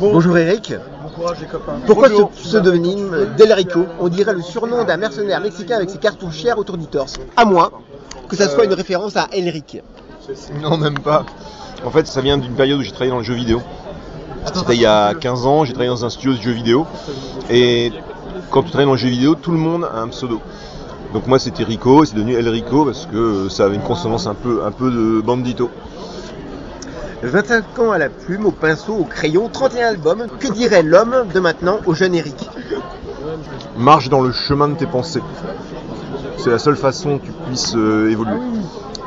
Bonjour Eric. Pourquoi ce pseudonyme d'Elrico On dirait le surnom d'un mercenaire mexicain avec ses cartouchières autour du torse. À moins que ça soit une référence à Elric. Non, même pas. En fait, ça vient d'une période où j'ai travaillé dans le jeu vidéo. C'était il y a 15 ans, j'ai travaillé dans un studio de jeux vidéo. Et quand tu travailles dans le jeu vidéo, tout le monde a un pseudo. Donc moi c'était Rico, et c'est devenu El Rico parce que ça avait une consonance un peu, un peu de bandito. 25 ans à la plume, au pinceau, au crayon, 31 albums. Que dirait l'homme de maintenant au jeune Eric? Marche dans le chemin de tes pensées. C'est la seule façon que tu puisses euh, évoluer.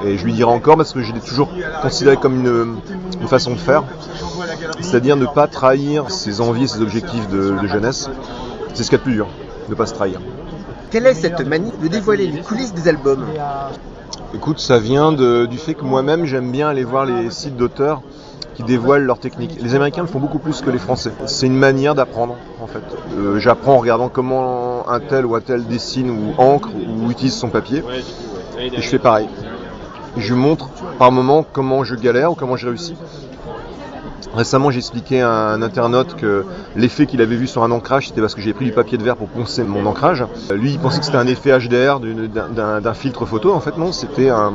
Et je lui dirai encore parce que je l'ai toujours considéré comme une, une façon de faire. C'est-à-dire ne pas trahir ses envies et ses objectifs de, de jeunesse. C'est ce qu'il y a de plus dur, ne pas se trahir. Quelle est cette manie de dévoiler les coulisses des albums? Écoute, ça vient du fait que moi-même j'aime bien aller voir les sites d'auteurs qui dévoilent leurs techniques. Les Américains le font beaucoup plus que les Français. C'est une manière d'apprendre en fait. Euh, J'apprends en regardant comment un tel ou un tel dessine ou encre ou utilise son papier. Et je fais pareil. Je montre par moment comment je galère ou comment j'ai réussi. Récemment, j'ai expliqué à un internaute que l'effet qu'il avait vu sur un ancrage, c'était parce que j'ai pris du papier de verre pour poncer mon ancrage. Lui, il pensait que c'était un effet HDR d'un- filtre photo. En fait, non, c'était un,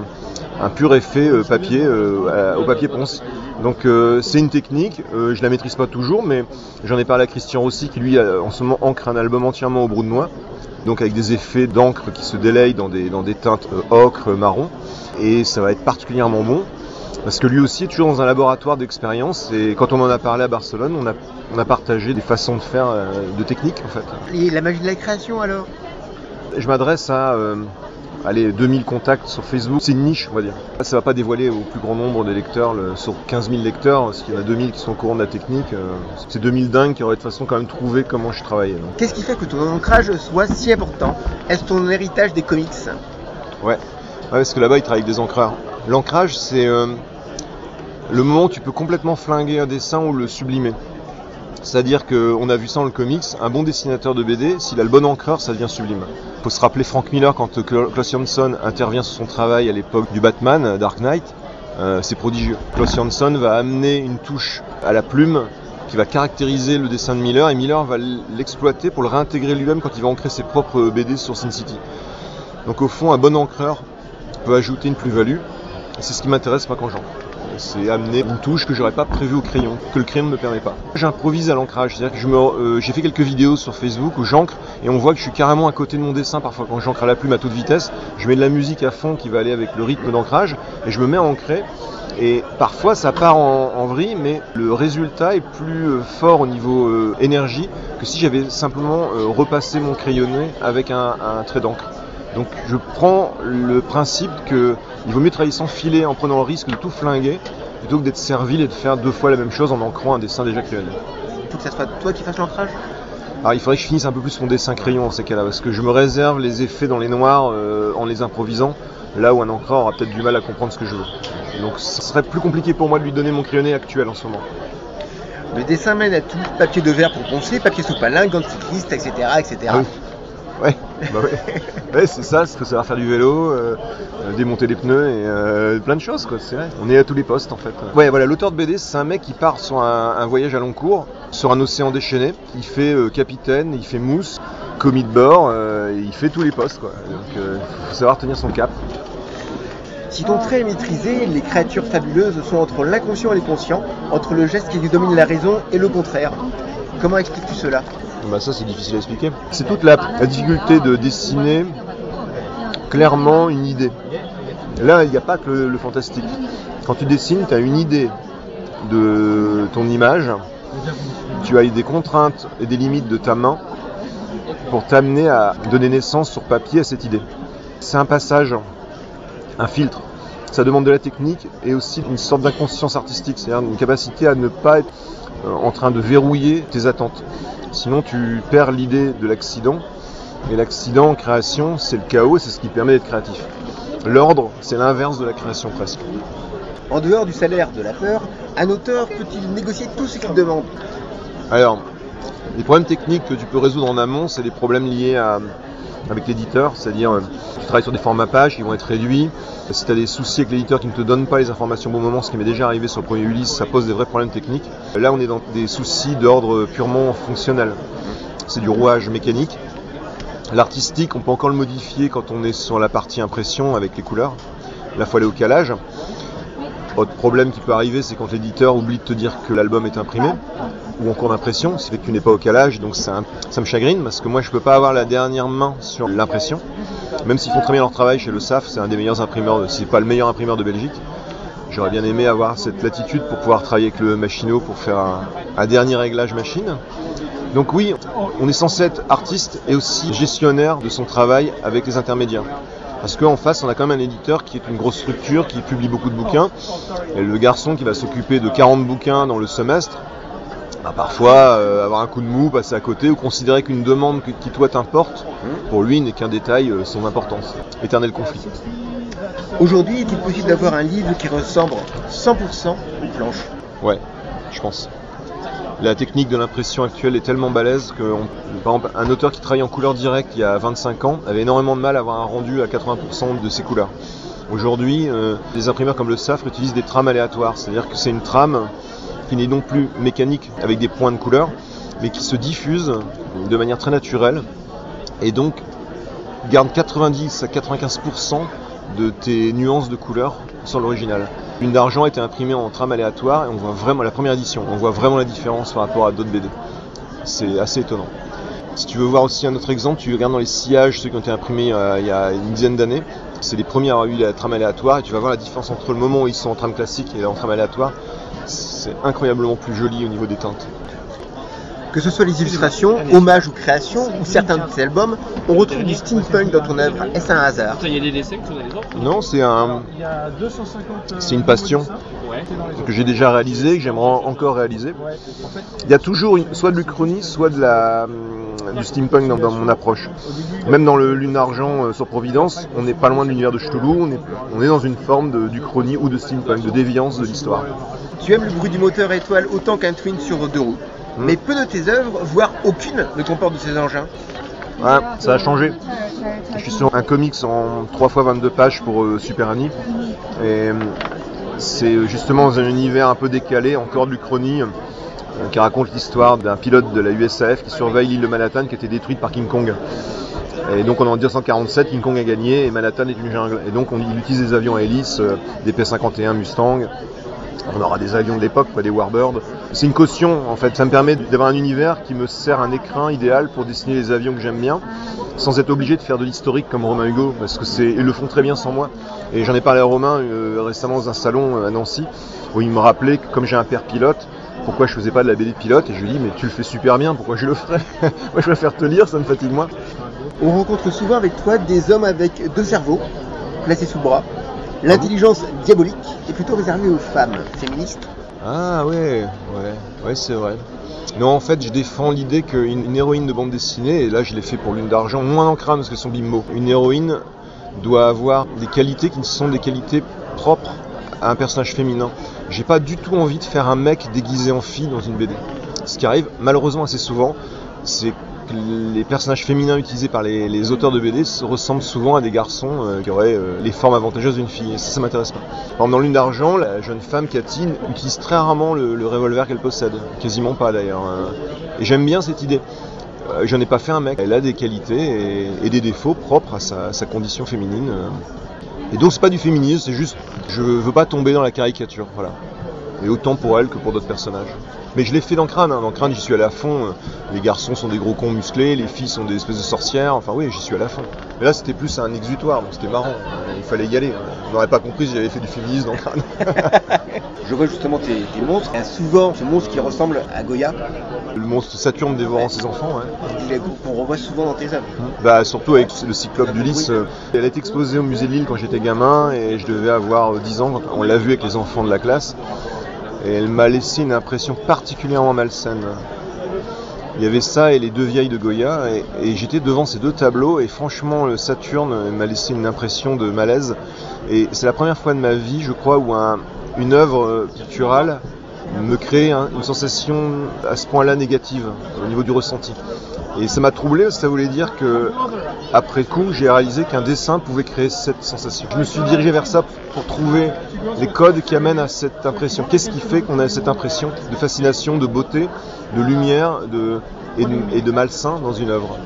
pur effet euh, papier euh, au papier ponce. Donc, euh, c'est une technique. je la maîtrise pas toujours, mais j'en ai parlé à Christian Rossi, qui lui, en ce moment, ancre un album entièrement au brou de noix. Donc, avec des effets d'encre qui se délayent dans des, dans des teintes ocre, marron. Et ça va être particulièrement bon. Parce que lui aussi est toujours dans un laboratoire d'expérience et quand on en a parlé à Barcelone, on a, on a partagé des façons de faire, euh, de techniques en fait. Et la magie de la création alors? Je m'adresse à euh, allez, 2000 contacts sur Facebook, c'est une niche on va dire. Ça va pas dévoiler au plus grand nombre de lecteurs, le- sur 15 000 lecteurs, parce qu'il y en a 2000 qui sont au courant de la technique. euh, c'est 2000 dingues qui auraient de toute façon quand même trouvé comment je travaillais. Qu'est-ce qui fait que ton ancrage soit si important? Est-ce ton héritage des comics? Ouais. Ouais, parce que là-bas, ils travaillent avec des encreurs. L'ancrage, c'est euh, le moment où tu peux complètement flinguer un dessin ou le sublimer. C'est-à-dire qu'on a vu ça dans le comics, un bon dessinateur de BD, s'il a le bon encreur, ça devient sublime. faut se rappeler Frank Miller quand euh, Klaus Jansson intervient sur son travail à l'époque du Batman, euh, Dark Knight, c'est prodigieux. Klaus Jansson va amener une touche à la plume qui va caractériser le dessin de Miller et Miller va l'exploiter pour le réintégrer lui-même quand il va ancrer ses propres BD sur Sin City. Donc au fond, un bon encreur peut ajouter une plus-value. C'est ce qui m'intéresse moi quand j'encre. C'est amener une touche que j'aurais pas prévue au crayon, que le crayon ne me permet pas. J'improvise à l'ancrage, c'est-à-dire que euh, j'ai fait quelques vidéos sur Facebook où j'encre et on voit que je suis carrément à côté de mon dessin parfois quand j'encre à la plume à toute vitesse. Je mets de la musique à fond qui va aller avec le rythme d'ancrage et je me mets à ancrer. Et parfois ça part en, vrille, mais le résultat est plus euh, fort au niveau euh, énergie que si j'avais simplement repassé mon crayonné avec un, un trait d'encre. Donc je prends le principe que il vaut mieux travailler sans filet en prenant le risque de tout flinguer plutôt que d'être servile et de faire deux fois la même chose en ancrant un dessin déjà crayonné. Faut que ça soit toi qui fasses l'ancrage? Alors il faudrait que je finisse un peu plus mon dessin crayon dans ces cas-là parce que je me réserve les effets dans les noirs euh, en les improvisant là où un encreur aura peut-être du mal à comprendre ce que je veux. Donc ce serait plus compliqué pour moi de lui donner mon crayonné actuel en ce moment. Le dessin mène à tout, papier de verre pour poncer, papier sous palin, gants de cycliste, etc. etc. Ah oui. Ouais, bah ouais. c'est ça, c'est faut savoir faire du vélo, euh, euh, démonter les pneus et euh, plein de choses quoi, c'est vrai. On est à tous les postes en fait. Ouais voilà, l'auteur de BD c'est un mec qui part sur un, voyage à long cours, sur un océan déchaîné. Il fait capitaine, il fait mousse, commis de bord, il fait tous les postes quoi. Donc euh, faut savoir tenir son cap. Si ton trait est maîtrisé, les créatures fabuleuses sont entre l'inconscient et le conscient, entre le geste qui lui domine la raison et le contraire. Comment expliques-tu cela? Bah ça c'est difficile à expliquer. C'est toute la, difficulté de dessiner clairement une idée. Là, il n'y a pas que le, le fantastique. Quand tu dessines, tu as une idée de ton image, tu as des contraintes et des limites de ta main pour t'amener à donner naissance sur papier à cette idée. C'est un passage, un filtre. Ça demande de la technique et aussi une sorte d'inconscience artistique, c'est-à-dire une capacité à ne pas être euh, en train de verrouiller tes attentes. Sinon, tu perds l'idée de l'accident. Et l'accident en création, c'est le chaos et c'est ce qui permet d'être créatif. L'ordre, c'est l'inverse de la création presque. En dehors du salaire de la peur, un auteur peut-il négocier tout ce qu'il demande? Alors, les problèmes techniques que tu peux résoudre en amont, c'est les problèmes liés à, avec l'éditeur, c'est-à-dire euh, tu travailles sur des formats pages qui vont être réduits. Si tu as des soucis avec l'éditeur qui ne te donne pas les informations au bon moment, ce qui m'est déjà arrivé sur le premier Ulysse, ça pose des vrais problèmes techniques. Là, on est dans des soucis d'ordre purement fonctionnel. C'est du rouage mécanique. L'artistique, on peut encore le modifier quand on est sur la partie impression avec les couleurs. Là, il faut aller au calage. Autre problème qui peut arriver, c'est quand l'éditeur oublie de te dire que l'album est imprimé ou en cours d'impression, ce qui fait que tu n'es pas au calage, donc ça, me chagrine parce que moi je peux pas avoir la dernière main sur l'impression. Même s'ils font très bien leur travail chez le SAF, c'est un des meilleurs imprimeurs, si pas le meilleur imprimeur de Belgique. J'aurais bien aimé avoir cette latitude pour pouvoir travailler avec le Machino pour faire un, un dernier réglage machine. Donc oui, on est censé être artiste et aussi gestionnaire de son travail avec les intermédiaires. Parce qu'en face, on a quand même un éditeur qui est une grosse structure, qui publie beaucoup de bouquins. Et le garçon qui va s'occuper de 40 bouquins dans le semestre, bah, parfois euh, avoir un coup de mou, passer à côté, ou considérer qu'une demande qui toi t'importe, pour lui n'est qu'un détail euh, sans importance. Éternel conflit. Aujourd'hui, est-il possible d'avoir un livre qui ressemble 100% aux planches? Ouais, je pense. La technique de l'impression actuelle est tellement balèze que, par exemple, un auteur qui travaille en couleur directe il y a 25 ans avait énormément de mal à avoir un rendu à 80% de ses couleurs. Aujourd'hui, euh, les imprimeurs comme le SAF utilisent des trames aléatoires, c'est-à-dire que c'est une trame qui n'est non plus mécanique avec des points de couleur, mais qui se diffuse de manière très naturelle et donc garde 90 à 95% de tes nuances de couleurs sur l'original. Une d'argent été imprimée en trame aléatoire et on voit vraiment la première édition, on voit vraiment la différence par rapport à d'autres BD. C'est assez étonnant. Si tu veux voir aussi un autre exemple, tu regardes dans les sillages, ceux qui ont été imprimés euh, il y a une dizaine d'années. C'est les premiers à avoir eu la trame aléatoire et tu vas voir la différence entre le moment où ils sont en trame classique et en trame aléatoire. C'est incroyablement plus joli au niveau des teintes. Que ce soit les illustrations, hommages ou créations, ou certains de tes albums, on retrouve du steampunk dans ton œuvre. Est-ce un hasard Il y a des dessins que tu as les autres Non, c'est un, Il y a 250. C'est une passion. Que j'ai déjà réalisé, que j'aimerais encore réaliser. Il y a toujours une- soit de l'Uchronie, soit de la, hum, du steampunk dans, dans mon approche. Même dans le Lune d'Argent euh, sur Providence, on n'est pas loin de l'univers de Cthulhu, on est, on est dans une forme de- d'Uchronie ou de steampunk, de déviance de l'histoire. Tu aimes le bruit du moteur étoile autant qu'un twin sur deux roues. Hmm. Mais peu de tes œuvres, voire aucune, ne comportent de ces engins. Ouais, ça a changé. Je suis sur un comics en 3 x 22 pages pour euh, Super Annie. Et euh, c'est justement dans un univers un peu décalé, encore de l'Uchronie, euh, qui raconte l'histoire d'un pilote de la USAF qui surveille l'île de Manhattan qui a été détruite par King Kong. Et donc on est en 1947, King Kong a gagné et Manhattan est une jungle. Et donc on, il utilise des avions à hélice, euh, des P-51 Mustang. On aura des avions de l'époque, pas des Warbird. C'est une caution en fait, ça me permet d'avoir un univers qui me sert un écrin idéal pour dessiner les avions que j'aime bien, sans être obligé de faire de l'historique comme Romain Hugo, parce que c'est ils le font très bien sans moi. Et j'en ai parlé à Romain euh, récemment dans un salon euh, à Nancy, où il me rappelait que comme j'ai un père pilote, pourquoi je faisais pas de la BD pilote, et je lui dis mais tu le fais super bien, pourquoi je le ferais? Moi je préfère te lire, ça me fatigue moins. On rencontre souvent avec toi des hommes avec deux cerveaux, placés sous bras. L'intelligence diabolique est plutôt réservée aux femmes féministes. Ah ouais, ouais, ouais c'est vrai. Non, en fait, je défends l'idée qu'une une héroïne de bande dessinée, et là je l'ai fait pour Lune d'Argent, moins en crâne parce qu'elles sont bimbo. Une héroïne doit avoir des qualités qui sont des qualités propres à un personnage féminin. J'ai pas du tout envie de faire un mec déguisé en fille dans une BD. Ce qui arrive malheureusement assez souvent, c'est que les personnages féminins utilisés par les, auteurs de BD se ressemblent souvent à des garçons euh, qui auraient euh, les formes avantageuses d'une fille. Ça, ça m'intéresse pas. Par dans Lune d'Argent, la jeune femme, Cathy, utilise très rarement le, revolver qu'elle possède. Quasiment pas d'ailleurs. Euh, Et j'aime bien cette idée. Euh, J'en ai pas fait un mec. Elle a des qualités et, des défauts propres à sa, à sa condition féminine. Et donc c'est pas du féminisme, c'est juste je veux pas tomber dans la caricature, voilà. Et autant pour elle que pour d'autres personnages. Mais je l'ai fait dans Crâne, hein. dans Crâne j'y suis allé à fond. Les garçons sont des gros cons musclés, les filles sont des espèces de sorcières, enfin oui j'y suis allé à fond. Mais là c'était plus un exutoire, donc c'était marrant, il fallait y aller. On n'aurait pas compris si j'avais fait du féminisme dans Crâne. Je vois justement tes, tes monstres. Il y a souvent ce monstre qui ressemble à Goya, Le monstre Saturne dévorant ses enfants, ouais. qu'on revoit souvent dans tes œuvres. Bah surtout avec le cyclope d'Ulysse. euh, Elle a été exposée au musée de Lille quand j'étais gamin et je devais avoir euh, 10 ans on l'a vue avec les enfants de la classe. Et elle m'a laissé une impression particulièrement malsaine. Il y avait ça et les deux vieilles de Goya et, j'étais devant ces deux tableaux et franchement le Saturne m'a laissé une impression de malaise. Et c'est la première fois de ma vie, je crois, où un- une œuvre euh, picturale me crée un- une sensation à ce point-là négative au niveau du ressenti. Et ça m'a troublé, ça voulait dire que après coup, j'ai réalisé qu'un dessin pouvait créer cette sensation. Je me suis dirigé vers ça pour trouver les codes qui amènent à cette impression. Qu'est-ce qui fait qu'on a cette impression de fascination, de beauté, de lumière de, et, de, et de malsain dans une œuvre?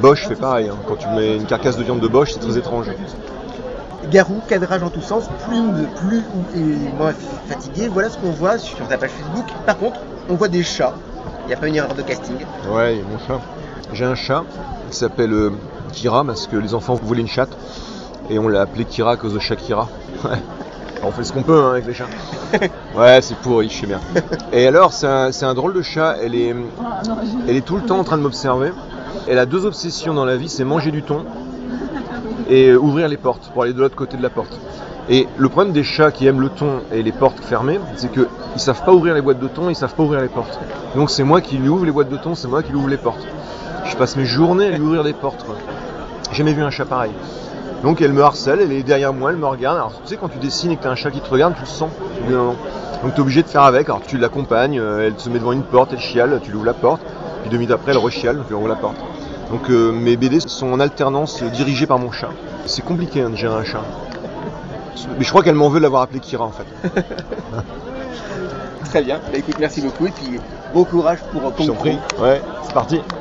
Bosch fait pareil. hein. Quand tu mets une carcasse de viande de Bosch, c'est très étrange. Garou, cadrage en tous sens, plus ou et moins fatigué, voilà ce qu'on voit sur ta page Facebook. Par contre, on voit des chats. Il n'y a pas une erreur de casting. Ouais, il y a mon chat. J'ai un chat qui s'appelle euh, Kira parce que les enfants voulaient une chatte et on l'a appelé Kira à cause de Shakira. Ouais. On fait ce qu'on peut hein, avec les chats. Ouais, c'est pourri, je sais bien. Et alors, c'est un, c'est un drôle de chat. Elle est, elle est tout le temps en train de m'observer. Elle a deux obsessions dans la vie, c'est manger du thon et ouvrir les portes pour aller de l'autre côté de la porte. Et le problème des chats qui aiment le thon et les portes fermées, c'est qu'ils savent pas ouvrir les boîtes de thon, ils savent pas ouvrir les portes. Donc c'est moi qui lui ouvre les boîtes de thon, c'est moi qui lui ouvre les portes. Je passe mes journées à lui ouvrir les portes. J'ai jamais vu un chat pareil. Donc elle me harcèle, elle est derrière moi, elle me regarde. Alors tu sais quand tu dessines et que tu as un chat qui te regarde, tu le sens. Donc tu es obligé de faire avec. Alors tu l'accompagnes, euh, elle se met devant une porte, elle chiale, tu lui ouvres la porte. Puis deux minutes après elle rechiale, tu lui ouvres la porte. Donc euh, mes BD sont en alternance dirigés par mon chat. C'est compliqué hein, de gérer un chat. Mais je crois qu'elle m'en veut de l'avoir appelé Kira en fait. Très bien. Bah, écoute, merci beaucoup et puis bon courage pour Concours. prie. Ouais, c'est parti.